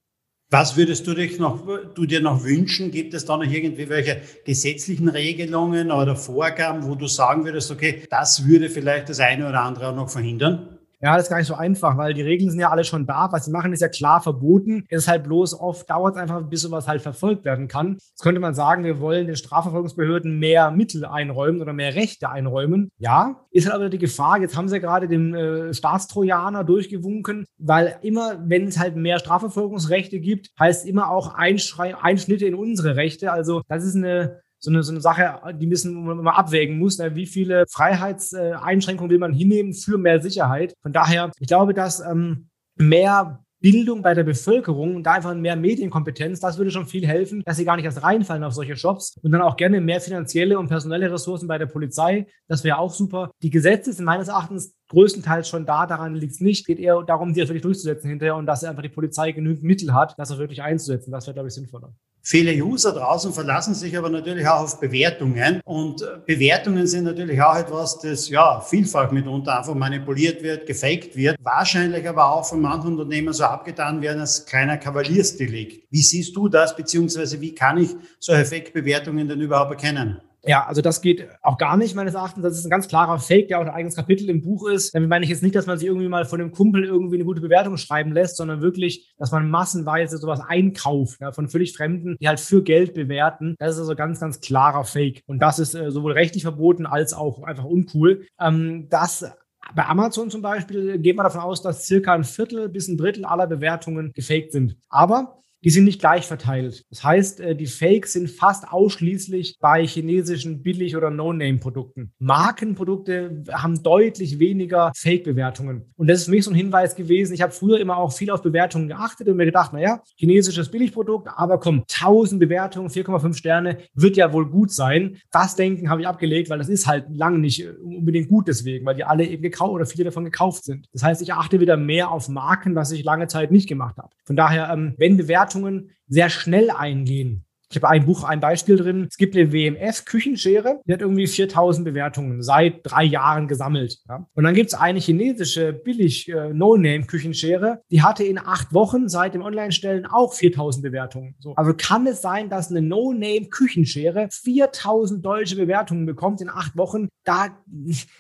Was würdest du, dich noch, du dir noch wünschen? Gibt es da noch irgendwie welche gesetzlichen Regelungen oder Vorgaben, wo du sagen würdest, okay, das würde vielleicht das eine oder andere auch noch verhindern? Ja, das ist gar nicht so einfach, weil die Regeln sind ja alle schon da. Was sie machen, ist ja klar verboten. Es ist halt bloß oft dauert es einfach, bis sowas halt verfolgt werden kann. Jetzt könnte man sagen, wir wollen den Strafverfolgungsbehörden mehr Mittel einräumen oder mehr Rechte einräumen. Ja, ist halt aber die Gefahr. Jetzt haben sie ja gerade den äh, Staatstrojaner durchgewunken, weil immer, wenn es halt mehr Strafverfolgungsrechte gibt, heißt immer auch Einschrei Einschnitte in unsere Rechte. Also das ist eine so eine, so eine Sache, die müssen man mal abwägen muss. Ne? Wie viele Freiheitseinschränkungen will man hinnehmen für mehr Sicherheit? Von daher, ich glaube, dass ähm, mehr Bildung bei der Bevölkerung und da einfach mehr Medienkompetenz, das würde schon viel helfen, dass sie gar nicht erst reinfallen auf solche Shops und dann auch gerne mehr finanzielle und personelle Ressourcen bei der Polizei. Das wäre auch super. Die Gesetze sind meines Erachtens größtenteils schon da, daran liegt es nicht. Geht eher darum, sie wirklich durchzusetzen hinterher und dass einfach die Polizei genügend Mittel hat, das auch wirklich einzusetzen. Das wäre, glaube ich, sinnvoller. Viele User draußen verlassen sich aber natürlich auch auf Bewertungen und Bewertungen sind natürlich auch etwas, das ja vielfach mitunter einfach manipuliert wird, gefaked wird, wahrscheinlich aber auch von manchen Unternehmen so abgetan werden als kleiner Kavaliersdelikt. Wie siehst du das, beziehungsweise wie kann ich solche Fake-Bewertungen denn überhaupt erkennen? Ja, also das geht auch gar nicht, meines Erachtens. Das ist ein ganz klarer Fake, der auch ein eigenes Kapitel im Buch ist. Damit meine ich jetzt nicht, dass man sich irgendwie mal von einem Kumpel irgendwie eine gute Bewertung schreiben lässt, sondern wirklich, dass man massenweise sowas einkauft ja, von völlig Fremden, die halt für Geld bewerten. Das ist also ganz, ganz klarer Fake. Und das ist äh, sowohl rechtlich verboten als auch einfach uncool. Ähm, das bei Amazon zum Beispiel geht man davon aus, dass circa ein Viertel bis ein Drittel aller Bewertungen gefaked sind. Aber die sind nicht gleich verteilt. Das heißt, äh, die Fakes sind fast ausschließlich bei chinesischen Billig- oder No-Name-Produkten. Markenprodukte haben deutlich weniger Fake-Bewertungen. Und das ist für mich so ein Hinweis gewesen. Ich habe früher immer auch viel auf Bewertungen geachtet und mir gedacht, naja, chinesisches Billigprodukt, aber komm, 1000 Bewertungen, 4,5 Sterne, wird ja wohl gut sein. Das Denken habe ich abgelegt, weil das ist halt lange nicht äh, unbedingt gut deswegen, weil die alle eben gekauft oder viele davon gekauft sind. Das heißt, ich achte wieder mehr auf Marken, was ich lange Zeit nicht gemacht habe. Von daher, ähm, wenn Bewertungen Bewertungen sehr schnell eingehen. Ich habe ein Buch, ein Beispiel drin. Es gibt eine WMF Küchenschere, die hat irgendwie 4000 Bewertungen seit drei Jahren gesammelt. Ja. Und dann gibt es eine chinesische billig äh, die hatte in acht Wochen seit dem Online-Stellen auch 4000 Bewertungen. So. Also kann es sein, dass eine No-Name Küchenschere 4000 deutsche Bewertungen bekommt in acht Wochen? Da,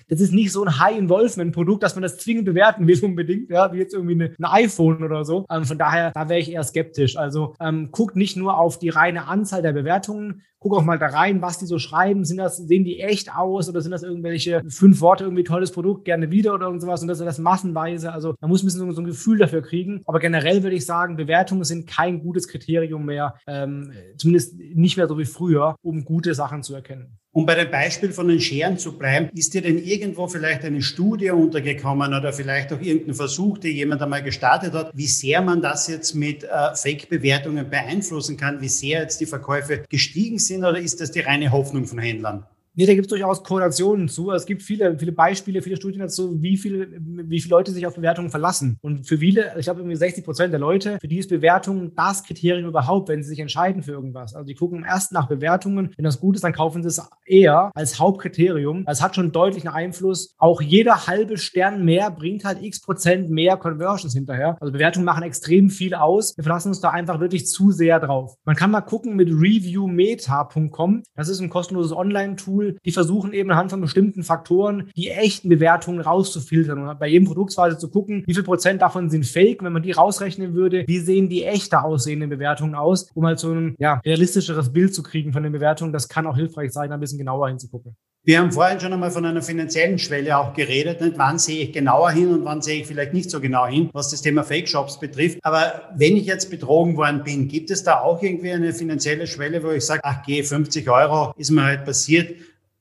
das ist nicht so ein High-Involvement-Produkt, dass man das zwingend bewerten will unbedingt, ja, wie jetzt irgendwie ein iPhone oder so. Ähm, von daher, da wäre ich eher skeptisch. Also ähm, guckt nicht nur auf die reine Anzahl Anzahl der Bewertungen. Guck auch mal da rein, was die so schreiben. Sind das, sehen die echt aus oder sind das irgendwelche fünf Worte, irgendwie tolles Produkt, gerne wieder oder irgendwas und das ist das massenweise. Also man muss ein bisschen so ein Gefühl dafür kriegen. Aber generell würde ich sagen, Bewertungen sind kein gutes Kriterium mehr, ähm, zumindest nicht mehr so wie früher, um gute Sachen zu erkennen. Um bei dem Beispiel von den Scheren zu bleiben, ist dir denn irgendwo vielleicht eine Studie untergekommen oder vielleicht auch irgendein Versuch, den jemand einmal gestartet hat, wie sehr man das jetzt mit äh, Fake-Bewertungen beeinflussen kann, wie sehr jetzt die Verkäufe gestiegen sind oder ist das die reine Hoffnung von Händlern? Nee, da gibt es durchaus Korrelationen zu. Es gibt viele, viele Beispiele, viele Studien dazu, wie, viel, wie viele Leute sich auf Bewertungen verlassen. Und für viele, ich glaube, irgendwie 60 Prozent der Leute, für die ist Bewertung das Kriterium überhaupt, wenn sie sich entscheiden für irgendwas. Also die gucken erst nach Bewertungen. Wenn das gut ist, dann kaufen sie es eher als Hauptkriterium. Das hat schon deutlichen Einfluss. Auch jeder halbe Stern mehr bringt halt x Prozent mehr Conversions hinterher. Also Bewertungen machen extrem viel aus. Wir verlassen uns da einfach wirklich zu sehr drauf. Man kann mal gucken mit reviewmeta.com. Das ist ein kostenloses Online-Tool Die versuchen eben anhand von bestimmten Faktoren die echten Bewertungen rauszufiltern und bei jedem Produktweise zu gucken, wie viel Prozent davon sind fake. Wenn man die rausrechnen würde, wie sehen die echter aussehenden Bewertungen aus, um halt so ein ja, realistischeres Bild zu kriegen von den Bewertungen. Das kann auch hilfreich sein, ein bisschen genauer hinzugucken. Wir haben vorhin schon einmal von einer finanziellen Schwelle auch geredet. Nicht? Wann sehe ich genauer hin und wann sehe ich vielleicht nicht so genau hin, was das Thema Fake Shops betrifft. Aber wenn ich jetzt betrogen worden bin, gibt es da auch irgendwie eine finanzielle Schwelle, wo ich sage, ach geh, 50 Euro ist mir halt passiert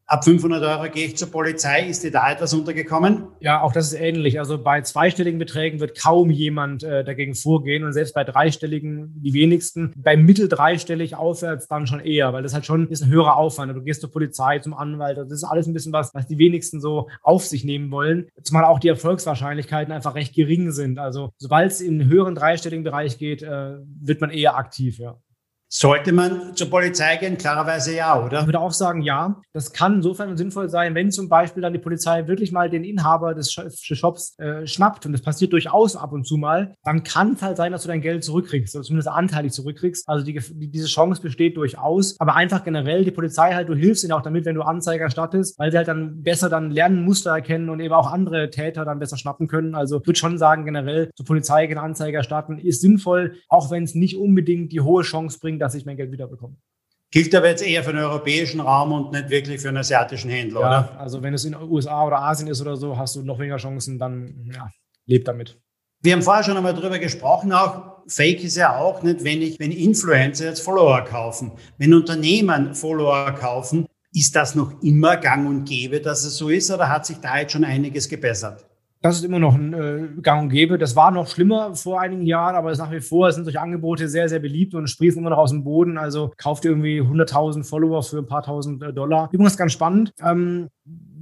Ab 500 Euro gehe ich zur Polizei. Ist dir da etwas untergekommen? Ja, auch das ist ähnlich. Also bei zweistelligen Beträgen wird kaum jemand äh, dagegen vorgehen und selbst bei dreistelligen die wenigsten. Bei mittel dreistellig aufwärts dann schon eher, weil das halt schon ist ein höherer Aufwand. Du gehst zur Polizei, zum Anwalt. Das ist alles ein bisschen was, was die wenigsten so auf sich nehmen wollen. Zumal auch die Erfolgswahrscheinlichkeiten einfach recht gering sind. Also sobald es in höheren dreistelligen Bereich geht, äh, wird man eher aktiv, ja. Sollte man zur Polizei gehen? Klarerweise ja, oder? Ich würde auch sagen, ja. Das kann insofern sinnvoll sein, wenn zum Beispiel dann die Polizei wirklich mal den Inhaber des Shops äh, schnappt, und das passiert durchaus ab und zu mal, dann kann es halt sein, dass du dein Geld zurückkriegst, oder zumindest anteilig zurückkriegst. Also die, die, diese Chance besteht durchaus. Aber einfach generell, die Polizei halt, du hilfst ihnen auch damit, wenn du Anzeiger erstattest, weil sie halt dann besser dann lernen, Muster erkennen und eben auch andere Täter dann besser schnappen können. Also ich würde schon sagen, generell zur Polizei gehen, Anzeiger erstatten ist sinnvoll, auch wenn es nicht unbedingt die hohe Chance bringt, dass ich mein Geld wiederbekomme. Gilt aber jetzt eher für den europäischen Raum und nicht wirklich für einen asiatischen Händler, ja, oder? Also wenn es in den USA oder Asien ist oder so, hast du noch weniger Chancen, dann ja, lebt damit. Wir haben vorher schon einmal darüber gesprochen, auch Fake ist ja auch nicht, wenn ich, wenn Influencer jetzt Follower kaufen, wenn Unternehmen Follower kaufen, ist das noch immer gang und gäbe, dass es so ist, oder hat sich da jetzt schon einiges gebessert? Das ist immer noch ein äh, Gang und Gäbe. Das war noch schlimmer vor einigen Jahren, aber nach wie vor sind solche Angebote sehr, sehr beliebt und sprießen immer noch aus dem Boden. Also kauft ihr irgendwie 100.000 Follower für ein paar tausend äh, Dollar. Übrigens ganz spannend. Ähm,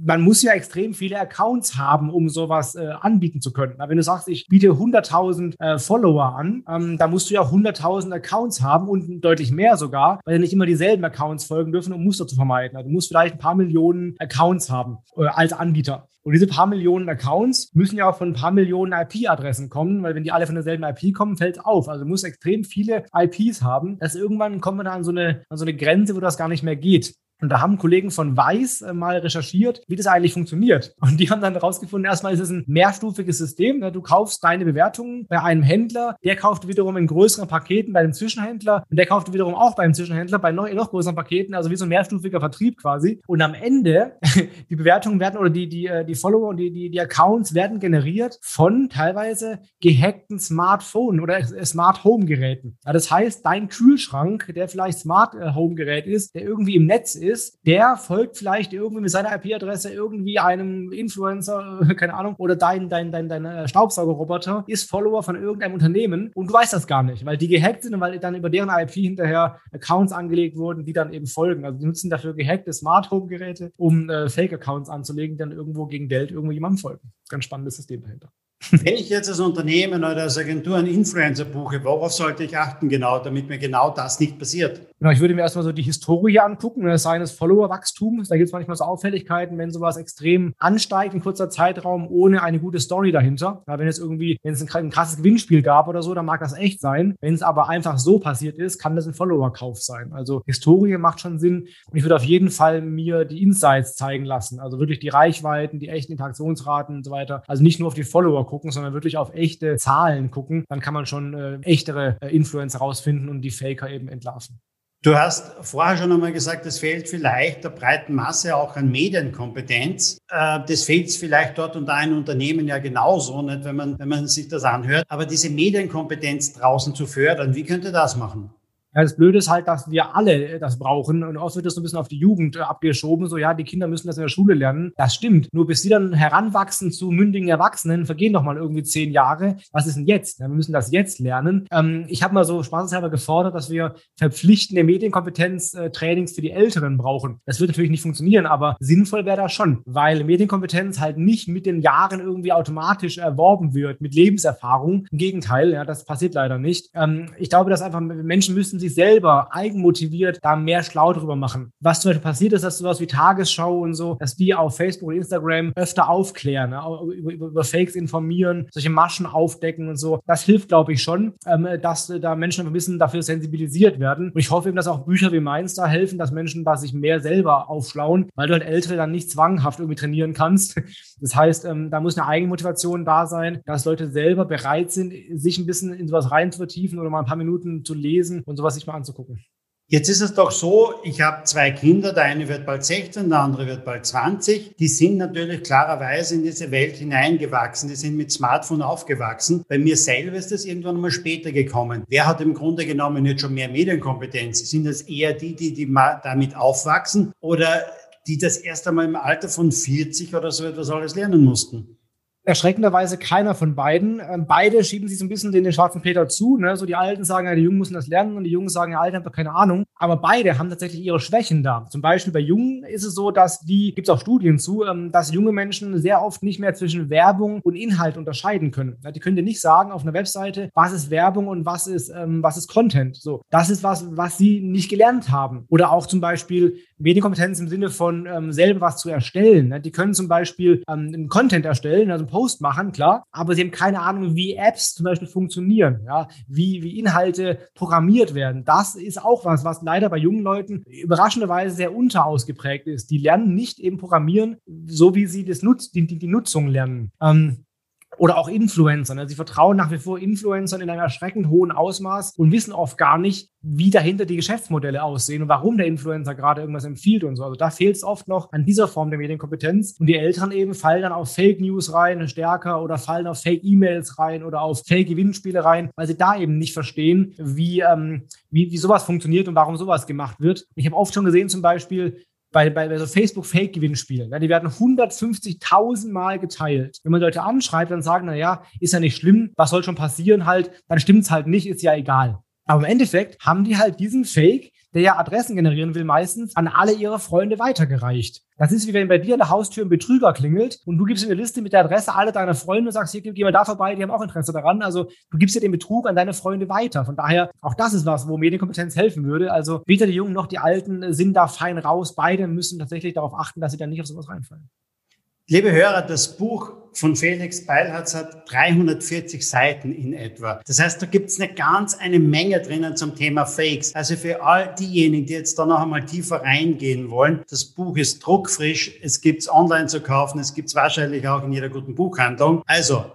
man muss ja extrem viele Accounts haben, um sowas äh, anbieten zu können. Wenn du sagst, ich biete 100.000 äh, Follower an, ähm, da musst du ja 100.000 Accounts haben und deutlich mehr sogar, weil ja nicht immer dieselben Accounts folgen dürfen, um Muster zu vermeiden. Also du musst vielleicht ein paar Millionen Accounts haben äh, als Anbieter. Und diese paar Millionen Accounts müssen ja auch von ein paar Millionen IP-Adressen kommen, weil wenn die alle von derselben IP kommen, fällt es auf. Also du musst extrem viele IPs haben, dass irgendwann kommen wir da an so eine, an so eine Grenze, wo das gar nicht mehr geht. Und da haben Kollegen von Weiß äh, mal recherchiert, wie das eigentlich funktioniert. Und die haben dann herausgefunden, erstmal ist es ein mehrstufiges System. Du kaufst deine Bewertungen bei einem Händler, der kauft wiederum in größeren Paketen bei einem Zwischenhändler und der kauft wiederum auch beim Zwischenhändler bei noch, noch größeren Paketen, also wie so ein mehrstufiger Vertrieb quasi. Und am Ende, die Bewertungen werden oder die, die, äh, die Follower und die, die, die Accounts werden generiert von teilweise gehackten Smartphone oder Smart Home Geräten. Ja, das heißt, dein Kühlschrank, der vielleicht Smart äh, Home Gerät ist, der irgendwie im Netz ist, ist, der folgt vielleicht irgendwie mit seiner IP-Adresse irgendwie einem Influencer, keine Ahnung, oder dein, dein, dein, dein äh, Staubsaugerroboter ist Follower von irgendeinem Unternehmen und du weißt das gar nicht, weil die gehackt sind und weil dann über deren IP hinterher Accounts angelegt wurden, die dann eben folgen. Also die nutzen dafür gehackte Smart Home Geräte, um äh, Fake-Accounts anzulegen, die dann irgendwo gegen Geld irgendwo jemandem folgen. Ganz spannendes System dahinter. Wenn ich jetzt als Unternehmen oder als Agentur einen Influencer buche, worauf sollte ich achten genau, damit mir genau das nicht passiert? Genau, ich würde mir erstmal so die Historie angucken, ne, seines Follower-Wachstums. Da gibt es manchmal so Auffälligkeiten, wenn sowas extrem ansteigt in kurzer Zeitraum ohne eine gute Story dahinter. Ja, wenn es irgendwie, wenn es ein, ein, krasses Gewinnspiel gab oder so, dann mag das echt sein. Wenn es aber einfach so passiert ist, kann das ein Follower-Kauf sein. Also Historie macht schon Sinn. Und ich würde auf jeden Fall mir die Insights zeigen lassen. Also wirklich die Reichweiten, die echten Interaktionsraten und so weiter. Also nicht nur auf die Follower gucken, sondern wirklich auf echte Zahlen gucken. Dann kann man schon äh, echtere äh, Influencer rausfinden und die Faker eben entlarven. Du hast vorher schon einmal gesagt, es fehlt vielleicht der breiten Masse auch an Medienkompetenz. Äh, das fehlt vielleicht dort und da in Unternehmen ja genauso, nicht, wenn man, wenn man sich das anhört. Aber diese Medienkompetenz draußen zu fördern, wie könnte das machen? Ja, das Blöde ist halt, dass wir alle das brauchen und oft wird das so ein bisschen auf die Jugend äh, abgeschoben, so ja, die Kinder müssen das in der Schule lernen. Das stimmt. Nur bis sie dann heranwachsen zu mündigen Erwachsenen, vergehen doch mal irgendwie zehn Jahre. Was ist denn jetzt? Ja, wir müssen das jetzt lernen. Ähm, ich habe mal so spaßeshalber gefordert, dass wir verpflichtende Medienkompetenz-Trainings für die Älteren brauchen. Das wird natürlich nicht funktionieren, aber sinnvoll wäre das schon, weil Medienkompetenz halt nicht mit den Jahren irgendwie automatisch erworben wird, mit Lebenserfahrung. Im Gegenteil, ja, das passiert leider nicht. Ähm, ich glaube, dass einfach Menschen müssen müssen sich selber eigenmotiviert da mehr schlau drüber machen. Was zum Beispiel passiert ist, dass sowas wie Tagesschau und so, dass die auf Facebook und Instagram öfter aufklären, ne? über, über, über, Fakes informieren, solche Maschen aufdecken und so. Das hilft, glaube ich, schon, ähm, dass da Menschen ein bisschen dafür sensibilisiert werden. Und ich hoffe eben, dass auch Bücher wie meins da helfen, dass Menschen da sich mehr selber aufschlauen, weil du halt Ältere dann nicht zwanghaft irgendwie trainieren kannst. Das heißt, ähm, da muss eine Eigenmotivation da sein, dass Leute selber bereit sind, sich ein bisschen in sowas rein zu vertiefen oder mal ein paar Minuten zu lesen und sowas sowas sich mal anzugucken. Jetzt ist es doch so, ich habe zwei Kinder, der eine wird bald 16, der andere wird bald 20. Die sind natürlich klarerweise in diese Welt hineingewachsen, die sind mit Smartphone aufgewachsen. Bei mir selber ist das irgendwann mal später gekommen. Wer hat im Grunde genommen jetzt schon mehr Medienkompetenz? Sind das eher die, die, die damit aufwachsen oder die das erst einmal im Alter von 40 oder so etwas alles lernen mussten? Erschreckenderweise keiner von beiden. Ähm, beide schieben sich so ein bisschen den, den schwarzen Peter zu. Ne? So die Alten sagen, ja, die Jungen müssen das lernen und die Jungen sagen, ja, Alten haben doch keine Ahnung. Aber beide haben tatsächlich ihre Schwächen da. Zum Beispiel bei Jungen ist es so, dass die, gibt es auch Studien zu, ähm, dass junge Menschen sehr oft nicht mehr zwischen Werbung und Inhalt unterscheiden können. Die können dir nicht sagen auf einer Webseite, was ist Werbung und was ist, ähm, was ist Content. So, das ist was, was sie nicht gelernt haben. Oder auch zum Beispiel Medienkompetenz im Sinne von selber was zu erstellen. Die können zum Beispiel einen Content erstellen, also einen Post machen, klar, aber sie haben keine Ahnung, wie Apps zum Beispiel funktionieren, ja, wie, wie Inhalte programmiert werden. Das ist auch was, was leider bei jungen Leuten überraschenderweise sehr unterausgeprägt ist. Die lernen nicht eben Programmieren, so wie sie das Nutz, die, die, die Nutzung lernen. Ähm, oder auch Influencern. Also sie vertrauen nach wie vor Influencern in einem erschreckend hohen Ausmaß und wissen oft gar nicht, wie dahinter die Geschäftsmodelle aussehen und warum der Influencer gerade irgendwas empfiehlt und so. Also da fehlt es oft noch an dieser Form der Medienkompetenz. Und die Eltern eben fallen dann auf Fake News rein stärker oder fallen auf Fake E-Mails rein oder auf Fake Gewinnspiele rein, weil sie da eben nicht verstehen, wie, ähm, wie, wie sowas funktioniert und warum sowas gemacht wird. Ich habe oft schon gesehen, zum Beispiel, bei, bei, bei so Facebook-Fake-Gewinnspielen. Ja, die werden 150.000 Mal geteilt. Wenn man Leute anschreibt, dann sagen, na ja, ist ja nicht schlimm, was soll schon passieren halt, dann stimmt's halt nicht, ist ja egal. Aber im Endeffekt haben die halt diesen Fake der ja Adressen generieren will, meistens an alle ihre Freunde weitergereicht. Das ist wie wenn bei dir an der Haustür ein Betrüger klingelt und du gibst ihm eine Liste mit der Adresse aller deiner Freunde und sagst, hier, geh mal da vorbei, die haben auch Interesse daran. Also du gibst dir den Betrug an deine Freunde weiter. Von daher, auch das ist was, wo Medienkompetenz helfen würde. Also weder die Jungen noch die Alten sind da fein raus. Beide müssen tatsächlich darauf achten, dass sie dann nicht auf sowas reinfallen. Liebe Hörer, das Buch von Felix Beilharz hat 340 Seiten in etwa. Das heißt, da gibt es eine ganz eine Menge drinnen zum Thema Fakes. Also für all diejenigen, die jetzt da noch einmal tiefer reingehen wollen, das Buch ist druckfrisch, es gibt es online zu kaufen, es gibt es wahrscheinlich auch in jeder guten Buchhandlung. Also,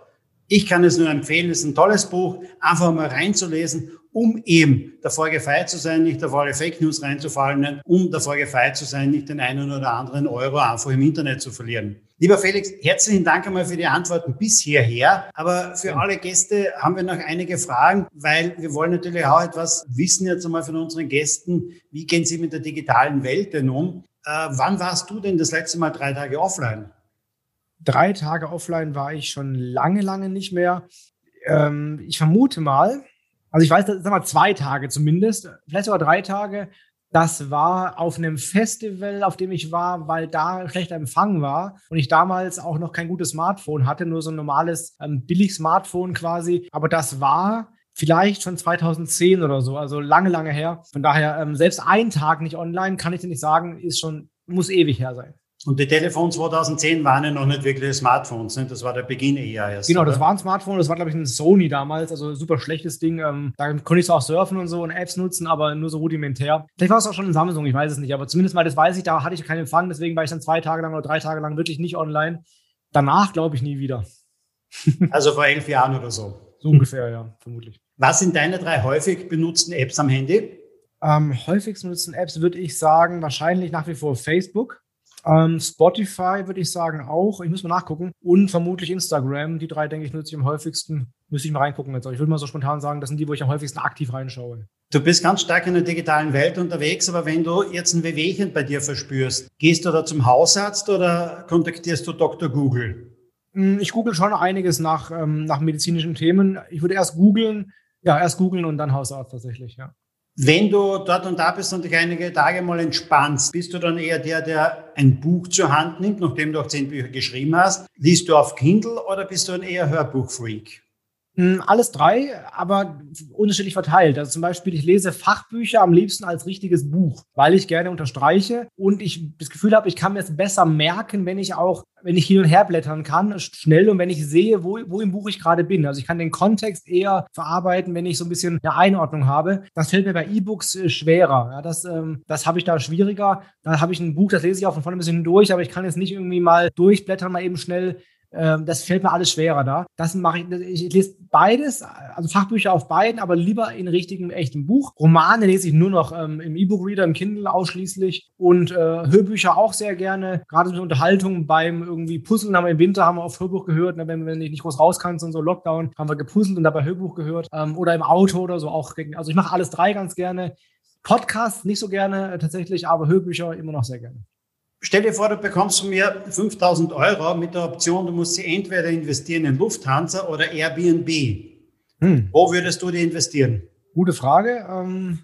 ich kann es nur empfehlen, es ist ein tolles Buch, einfach mal reinzulesen um eben davor gefeit zu sein, nicht auf alle Fake News reinzufallen, um davor gefeit zu sein, nicht den einen oder anderen Euro einfach im Internet zu verlieren. Lieber Felix, herzlichen Dank einmal für die Antworten bis hierher. Aber für alle Gäste haben wir noch einige Fragen, weil wir wollen natürlich auch etwas wissen jetzt einmal von unseren Gästen. Wie gehen sie mit der digitalen Welt denn um? Äh, wann warst du denn das letzte Mal drei Tage offline? Drei Tage offline war ich schon lange, lange nicht mehr. Ähm, ich vermute mal, also ich weiß, sag mal zwei Tage zumindest, vielleicht sogar drei Tage. Das war auf einem Festival, auf dem ich war, weil da schlechter Empfang war und ich damals auch noch kein gutes Smartphone hatte, nur so ein normales ähm, Billig-Smartphone quasi. Aber das war vielleicht schon 2010 oder so, also lange, lange her. Von daher, ähm, selbst ein Tag nicht online, kann ich dir nicht sagen, ist schon, muss ewig her sein. Und die Telefons 2010 waren ja noch nicht wirklich Smartphones, ne? das war der Beginn eher erst. Genau, oder? das war ein Smartphone, das war glaube ich ein Sony damals, also super schlechtes Ding. Ähm, da konnte ich zwar auch surfen und so und Apps nutzen, aber nur so rudimentär. Vielleicht war es auch schon ein Samsung, ich weiß es nicht, aber zumindest mal das weiß ich, da hatte ich keinen Empfang, deswegen war ich dann zwei Tage lang oder drei Tage lang wirklich nicht online. Danach glaube ich nie wieder. also vor elf Jahren oder so. So ungefähr, ja, vermutlich. Was sind deine drei häufig benutzten Apps am Handy? Am häufigsten benutzten Apps würde ich sagen, wahrscheinlich nach wie vor Facebook. Ähm, Spotify würde ich sagen auch. Ich muss mal nachgucken. Und vermutlich Instagram. Die drei, denke ich, nutze ich am häufigsten. müsste ich mal reingucken. Jetzt. Ich würde mal so spontan sagen, das sind die, wo ich am häufigsten aktiv reinschaue. Du bist ganz stark in der digitalen Welt unterwegs, aber wenn du jetzt ein Wehwehchen bei dir verspürst, gehst du da zum Hausarzt oder kontaktierst du Dr. Google? Hm, ich google schon einiges nach, ähm, nach medizinischen Themen. Ich würde erst googeln, ja, erst googeln und dann Hausarzt tatsächlich, ja. Wenn du dort und da bist und dich einige Tage mal entspannst, bist du dann eher der, der ein Buch zur Hand nimmt, nachdem du auch zehn Bücher geschrieben hast? Liest du auf Kindle oder bist du ein eher Hörbuchfreak? Hm, alles drei, aber unterschiedlich verteilt. Also zum Beispiel, ich lese Fachbücher am liebsten als richtiges Buch, weil ich gerne unterstreiche und ich das Gefühl habe, ich kann mir es besser merken, wenn ich auch, wenn ich hin und her blättern kann, schnell und wenn ich sehe, wo, wo im Buch ich gerade bin. Also ich kann den Kontext eher verarbeiten, wenn ich so ein bisschen eine Einordnung habe. Das fällt mir bei E-Books äh, schwerer. Ja, das ähm, das habe ich da schwieriger. Da habe ich ein Buch, das lese ich auch von vorne ein bisschen durch, aber ich kann jetzt nicht irgendwie mal durchblättern, mal eben schnell das fällt mir alles schwerer da. Das mache ich, ich lese beides, also Fachbücher auf beiden, aber lieber in richtigem, echtem Buch. Romane lese ich nur noch ähm, im E-Book-Reader, im Kindle ausschließlich und äh, Hörbücher auch sehr gerne. Gerade so Unterhaltung beim irgendwie Puzzeln haben wir im Winter haben wir auf Hörbuch gehört, ne, wenn, wenn ich nicht groß raus kann, und so Lockdown, haben wir gepuzzelt und dabei Hörbuch gehört ähm, oder im Auto oder so auch. Also ich mache alles drei ganz gerne. Podcasts nicht so gerne äh, tatsächlich, aber Hörbücher immer noch sehr gerne. Stell dir vor, du bekommst von mir 5000 Euro mit der Option, du musst sie entweder investieren in Lufthansa oder Airbnb. Hm. Wo würdest du die investieren? Gute Frage. Ähm,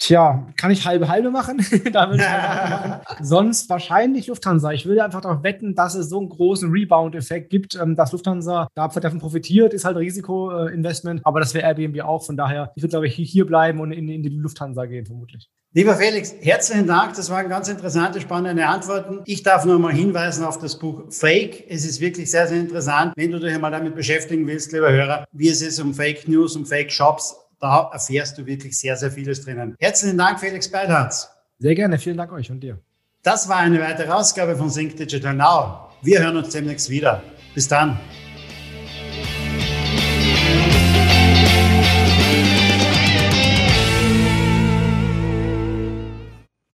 tja, kann ich halbe halbe machen? da ich machen. Sonst wahrscheinlich Lufthansa. Ich würde einfach darauf wetten, dass es so einen großen Rebound-Effekt gibt, ähm, dass Lufthansa davon profitiert, ist halt Risikoinvestment, aber das wäre Airbnb auch. Von daher, ich würde, glaube ich, hier bleiben und in, in die Lufthansa gehen, vermutlich. Lieber Felix, herzlichen Dank. Das waren ganz interessante, spannende Antworten. Ich darf nur mal hinweisen auf das Buch Fake. Es ist wirklich sehr, sehr interessant. Wenn du dich einmal damit beschäftigen willst, lieber Hörer, wie es ist um Fake News, um Fake Shops, da erfährst du wirklich sehr, sehr vieles drinnen. Herzlichen Dank, Felix Beilharz. Sehr gerne. Vielen Dank euch und dir. Das war eine weitere Ausgabe von Sync Digital Now. Wir hören uns demnächst wieder. Bis dann.